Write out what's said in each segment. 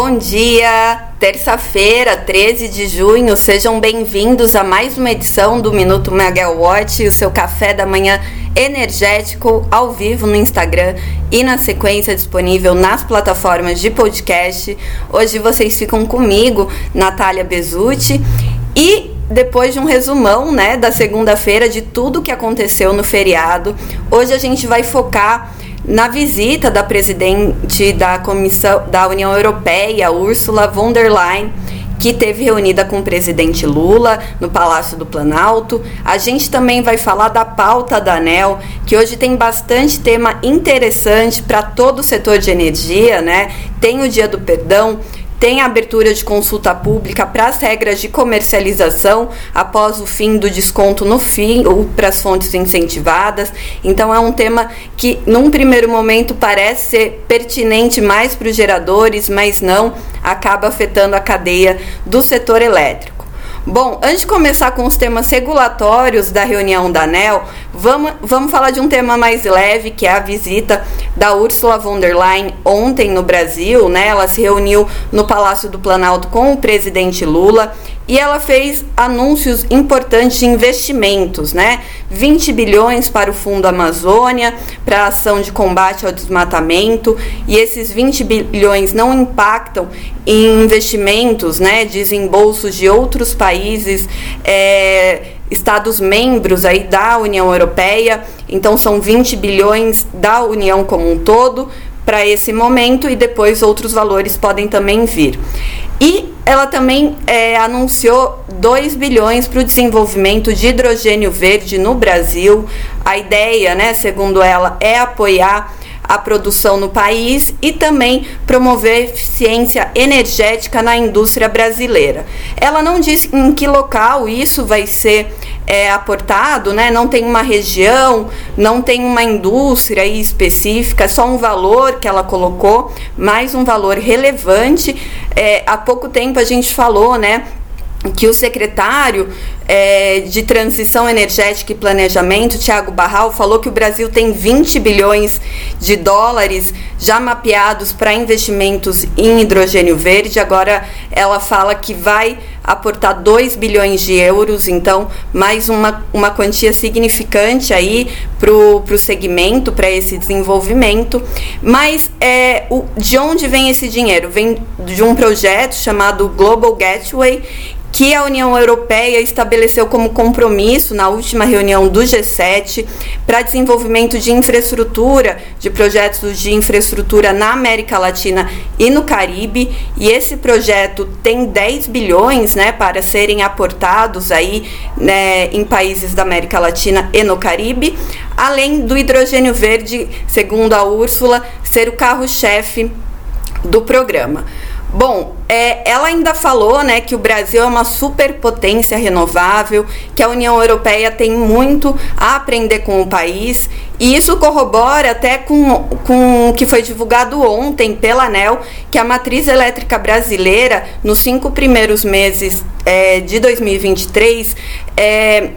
bom dia! Terça-feira, 13 de junho, sejam bem-vindos a mais uma edição do Minuto Megawatt, o seu café da manhã energético ao vivo no Instagram e na sequência disponível nas plataformas de podcast. Hoje vocês ficam comigo, Natália Bezutti, e depois de um resumão, né, da segunda-feira de tudo que aconteceu no feriado, hoje a gente vai focar na visita da presidente da Comissão da União Europeia, Ursula von der Leyen, que teve reunida com o presidente Lula no Palácio do Planalto. A gente também vai falar da pauta da ANEL, que hoje tem bastante tema interessante para todo o setor de energia, né? Tem o Dia do Perdão, tem abertura de consulta pública para as regras de comercialização após o fim do desconto no fim ou para as fontes incentivadas. Então é um tema que num primeiro momento parece ser pertinente mais para os geradores, mas não acaba afetando a cadeia do setor elétrico. Bom, antes de começar com os temas regulatórios da reunião da ANEL, vamos, vamos falar de um tema mais leve, que é a visita da Ursula von der Leyen ontem no Brasil. Né? Ela se reuniu no Palácio do Planalto com o presidente Lula e ela fez anúncios importantes de investimentos, né? 20 bilhões para o Fundo Amazônia, para a ação de combate ao desmatamento, e esses 20 bilhões não impactam em investimentos, né, desembolsos de outros países, é, estados membros aí da União Europeia, então são 20 bilhões da União como um todo para esse momento e depois outros valores podem também vir. E ela também é, anunciou 2 bilhões para o desenvolvimento de hidrogênio verde no Brasil. A ideia, né, segundo ela, é apoiar a produção no país e também promover eficiência energética na indústria brasileira. Ela não disse em que local isso vai ser é, aportado, né? não tem uma região, não tem uma indústria específica, é só um valor que ela colocou, mais um valor relevante. É, há pouco tempo a gente falou, né? que o secretário é, de Transição Energética e Planejamento, Tiago Barral, falou que o Brasil tem 20 bilhões de dólares já mapeados para investimentos em hidrogênio verde. Agora ela fala que vai aportar 2 bilhões de euros, então mais uma, uma quantia significante aí para o segmento, para esse desenvolvimento. Mas é, o, de onde vem esse dinheiro? Vem de um projeto chamado Global Gateway, que a União Europeia estabeleceu como compromisso na última reunião do G7 para desenvolvimento de infraestrutura, de projetos de infraestrutura na América Latina e no Caribe. E esse projeto tem 10 bilhões né, para serem aportados aí né, em países da América Latina e no Caribe, além do hidrogênio verde, segundo a Úrsula, ser o carro-chefe do programa. Bom, é, ela ainda falou né, que o Brasil é uma superpotência renovável, que a União Europeia tem muito a aprender com o país, e isso corrobora até com, com o que foi divulgado ontem pela ANEL, que a matriz elétrica brasileira, nos cinco primeiros meses é, de 2023, é,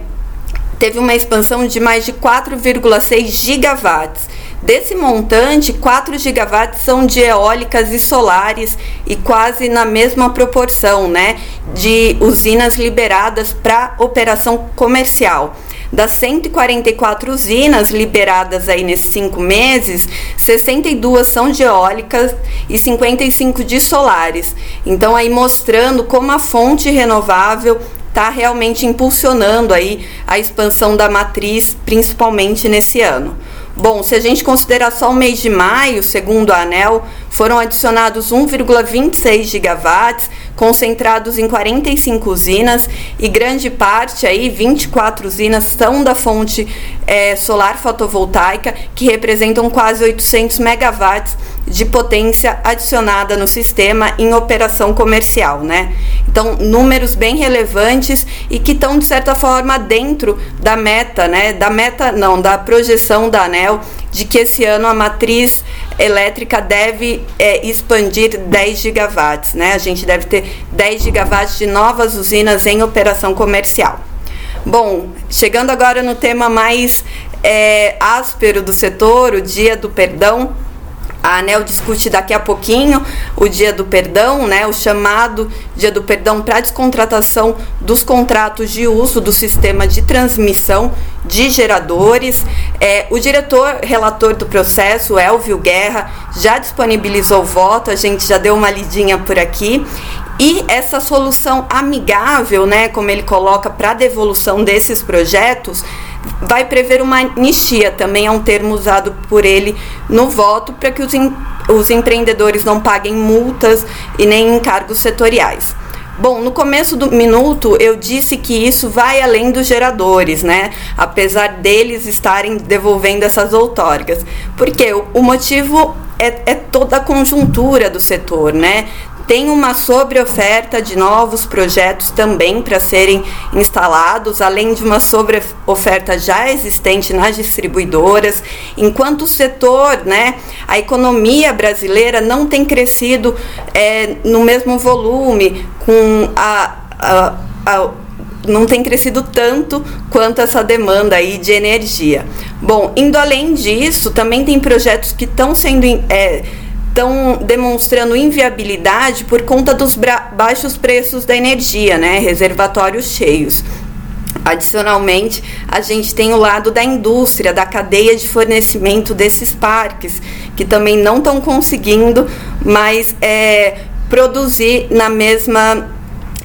teve uma expansão de mais de 4,6 gigawatts. Desse montante, 4 gigawatts são de eólicas e solares e quase na mesma proporção, né, de usinas liberadas para operação comercial. Das 144 usinas liberadas aí nesses cinco meses, 62 são de eólicas e 55 de solares. Então aí mostrando como a fonte renovável está realmente impulsionando aí a expansão da matriz, principalmente nesse ano. Bom, se a gente considerar só o mês de maio, segundo a ANEL, foram adicionados 1,26 gigawatts, concentrados em 45 usinas e grande parte aí 24 usinas são da fonte é, solar fotovoltaica que representam quase 800 megawatts de potência adicionada no sistema em operação comercial, né? Então, números bem relevantes e que estão de certa forma dentro da meta, né? Da meta não, da projeção da ANEL de que esse ano a matriz elétrica deve é, expandir 10 gigawatts, né? A gente deve ter 10 gigawatts de novas usinas em operação comercial. Bom, chegando agora no tema mais é, áspero do setor, o Dia do Perdão, A ANEL discute daqui a pouquinho o Dia do Perdão, né, o chamado Dia do Perdão para descontratação dos contratos de uso do sistema de transmissão de geradores. É, o diretor relator do processo, Elvio Guerra, já disponibilizou o voto, a gente já deu uma lidinha por aqui. E essa solução amigável, né, como ele coloca, para a devolução desses projetos, vai prever uma anistia, também é um termo usado por ele no voto, para que os, em, os empreendedores não paguem multas e nem encargos setoriais. Bom, no começo do minuto eu disse que isso vai além dos geradores, né? Apesar deles estarem devolvendo essas outorgas. Porque o, o motivo é, é, toda a conjuntura do setor, né? Tem uma sobreoferta de novos projetos também para serem instalados, além de uma sobreoferta já existente nas distribuidoras, enquanto o setor, né, a economia brasileira não tem crescido é, no mesmo volume, com a, a, a não tem crescido tanto quanto essa demanda aí de energia. Bom, indo além disso, também tem projetos que estão sendo é, estão demonstrando inviabilidade por conta dos baixos preços da energia, né? Reservatórios cheios. Adicionalmente, a gente tem o lado da indústria, da cadeia de fornecimento desses parques, que também não estão conseguindo mais é, produzir na mesma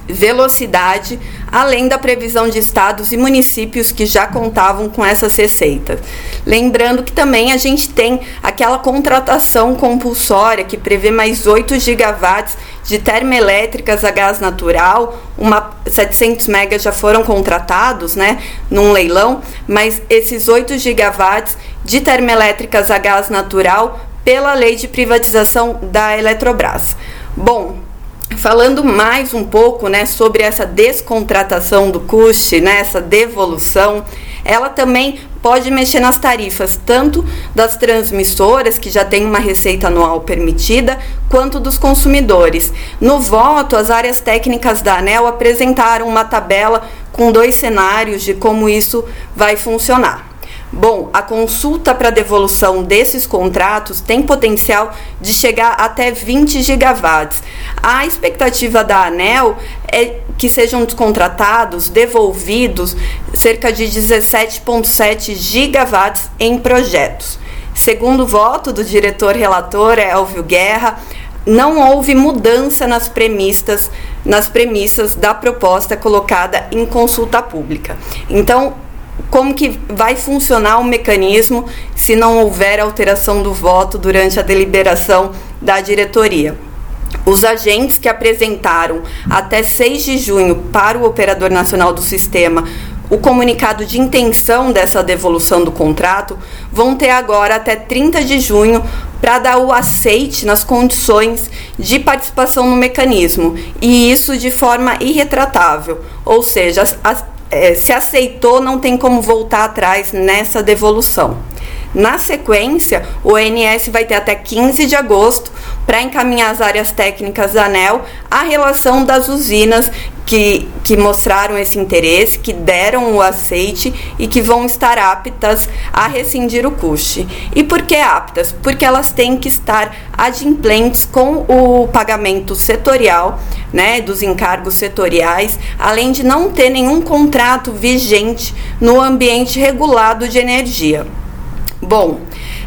velocidade além da previsão de estados e municípios que já contavam com essas receitas. Lembrando que também a gente tem aquela contratação compulsória que prevê mais 8 gigawatts de termoelétricas a gás natural, uma 700 megas já foram contratados, né, num leilão, mas esses 8 gigawatts de termoelétricas a gás natural pela lei de privatização da Eletrobras. Bom, falando mais um pouco né, sobre essa descontratação do custe, né, essa devolução, ela também pode mexer nas tarifas, tanto das transmissoras, que já tem uma receita anual permitida, quanto dos consumidores. No voto, as áreas técnicas da ANEL apresentaram uma tabela com dois cenários de como isso vai funcionar. Bom, a consulta para devolução desses contratos tem potencial de chegar até 20 gigawatts. A expectativa da ANEL é que sejam descontratados, devolvidos, cerca de 17,7 gigawatts em projetos. Segundo o voto do diretor relator Elvio Guerra, não houve mudança nas premissas, nas premissas da proposta colocada em consulta pública. Então, como que vai funcionar o mecanismo se não houver alteração do voto durante a deliberação da diretoria. Os agentes que apresentaram até 6 de junho para o operador nacional do sistema o comunicado de intenção dessa devolução do contrato vão ter agora até 30 de junho para dar o aceite nas condições de participação no mecanismo, e isso de forma irretratável, ou seja, as, as é, se aceitou, não tem como voltar atrás nessa devolução. Na sequência, o ONS vai ter até 15 de agosto para encaminhar as áreas técnicas da ANEL a relação das usinas que, que mostraram esse interesse, que deram o aceite e que vão estar aptas a rescindir o custe. E por que aptas? Porque elas têm que estar adimplentes com o pagamento setorial, né, dos encargos setoriais, além de não ter nenhum contrato vigente no ambiente regulado de energia. Bom,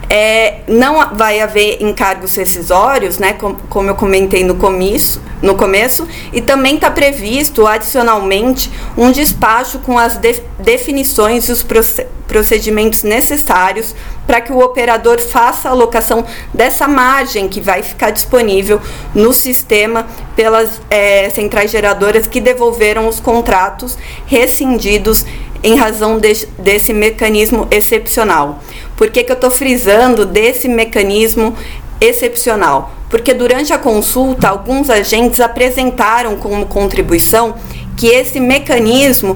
é, não vai haver encargos rescisórios, né, como, como eu comentei no começo, no começo e também está previsto adicionalmente um despacho com as de, definições e os procedimentos necessários para que o operador faça a alocação dessa margem que vai ficar disponível no sistema pelas é, centrais geradoras que devolveram os contratos rescindidos em razão de, desse mecanismo excepcional. Por que, que eu estou frisando desse mecanismo excepcional? Porque durante a consulta, alguns agentes apresentaram como contribuição que esse mecanismo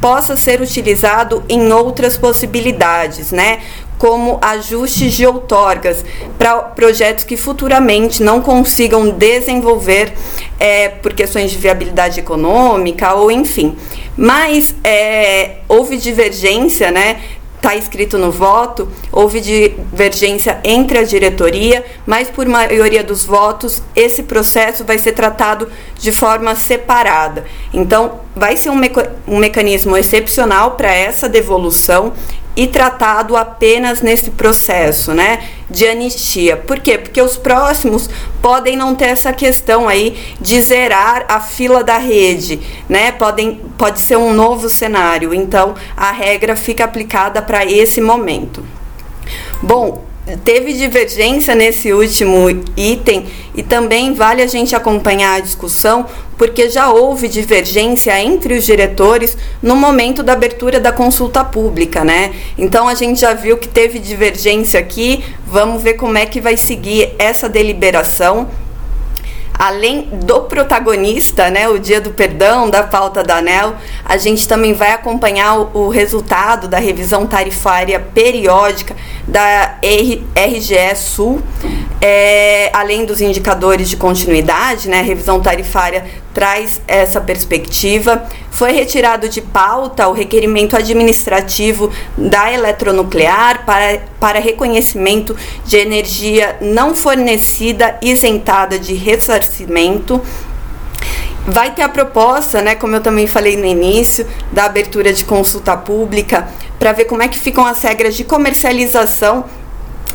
possa ser utilizado em outras possibilidades, né? Como ajustes de outorgas para projetos que futuramente não consigam desenvolver é, por questões de viabilidade econômica ou enfim. Mas é, houve divergência, né? está escrito no voto, houve divergência entre a diretoria, mas por maioria dos votos, esse processo vai ser tratado de forma separada. Então, vai ser um, meca um mecanismo excepcional para essa devolução e tratado apenas nesse processo, né, de anistia. Por quê? Porque os próximos podem não ter essa questão aí de zerar a fila da rede, né? Podem, pode ser um novo cenário. Então, a regra fica aplicada para esse momento. Bom, teve divergência nesse último item e também vale a gente acompanhar a discussão, porque já houve divergência entre os diretores no momento da abertura da consulta pública, né? Então a gente já viu que teve divergência aqui, vamos ver como é que vai seguir essa deliberação além do protagonista, né, o dia do perdão, da pauta da ANEL, a gente também vai acompanhar o, o resultado da revisão tarifária periódica da RGE Sul, é, além dos indicadores de continuidade, né, a revisão tarifária traz essa perspectiva. Foi retirado de pauta o requerimento administrativo da eletronuclear para, para reconhecimento de energia não fornecida isentada de ressarcimento vai ter a proposta, né, como eu também falei no início, da abertura de consulta pública para ver como é que ficam as regras de comercialização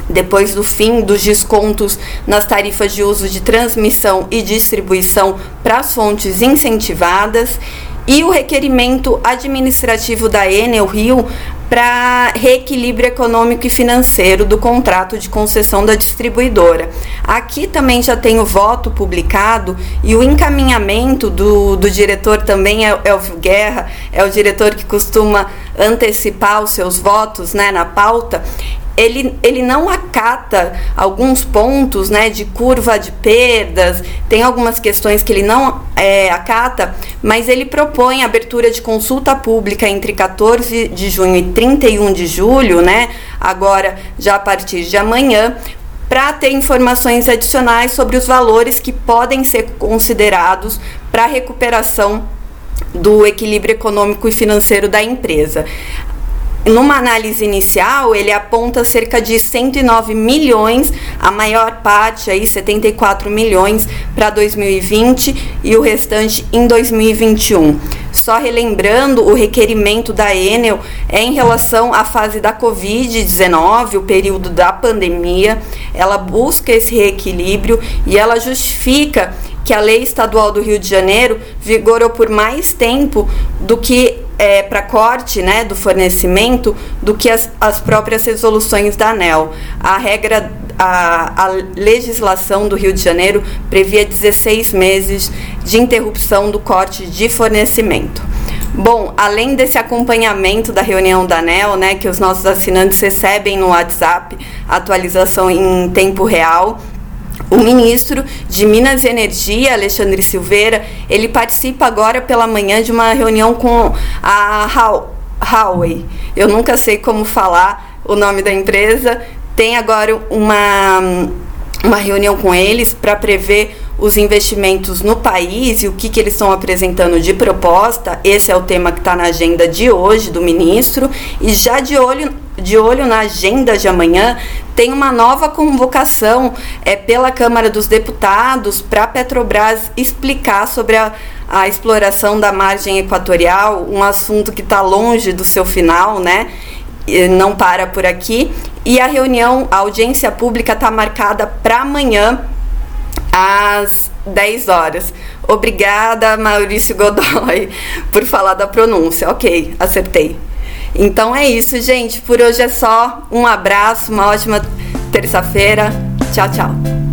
depois do fim dos descontos nas tarifas de uso de transmissão e distribuição para as fontes incentivadas e o requerimento administrativo da Enel Rio para reequilíbrio econômico e financeiro do contrato de concessão da distribuidora. Aqui também já tem o voto publicado e o encaminhamento do, do diretor também é Elvio Guerra, é o diretor que costuma antecipar os seus votos né, na pauta ele, ele não acata alguns pontos né, de curva de perdas, tem algumas questões que ele não é, acata, mas ele propõe abertura de consulta pública entre 14 de junho e 31 de julho, né, agora já a partir de amanhã, para ter informações adicionais sobre os valores que podem ser considerados para recuperação do equilíbrio econômico e financeiro da empresa numa análise inicial, ele aponta cerca de 109 milhões, a maior parte aí 74 milhões para 2020 e o restante em 2021. Só relembrando, o requerimento da Enel é em relação à fase da Covid-19, o período da pandemia. Ela busca esse reequilíbrio e ela justifica que a lei estadual do Rio de Janeiro vigorou por mais tempo do que é, para corte né, do fornecimento do que as, as próprias resoluções da ANEL. A regra, a, a legislação do Rio de Janeiro previa 16 meses de interrupção do corte de fornecimento. Bom, além desse acompanhamento da reunião da ANEL, né, que os nossos assinantes recebem no WhatsApp, atualização em tempo real, o ministro de Minas e Energia, Alexandre Silveira, ele participa agora pela manhã de uma reunião com a Huawei. Eu nunca sei como falar o nome da empresa. Tem agora uma, uma reunião com eles para prever os investimentos no país e o que, que eles estão apresentando de proposta. Esse é o tema que está na agenda de hoje do ministro. E já de olho de olho na agenda de amanhã, tem uma nova convocação é, pela Câmara dos Deputados para a Petrobras explicar sobre a, a exploração da margem equatorial, um assunto que está longe do seu final, né? não para por aqui. E a reunião, a audiência pública está marcada para amanhã, às 10 horas. Obrigada, Maurício Godoy, por falar da pronúncia. Ok, acertei. Então é isso, gente. Por hoje é só. Um abraço, uma ótima terça-feira. Tchau, tchau.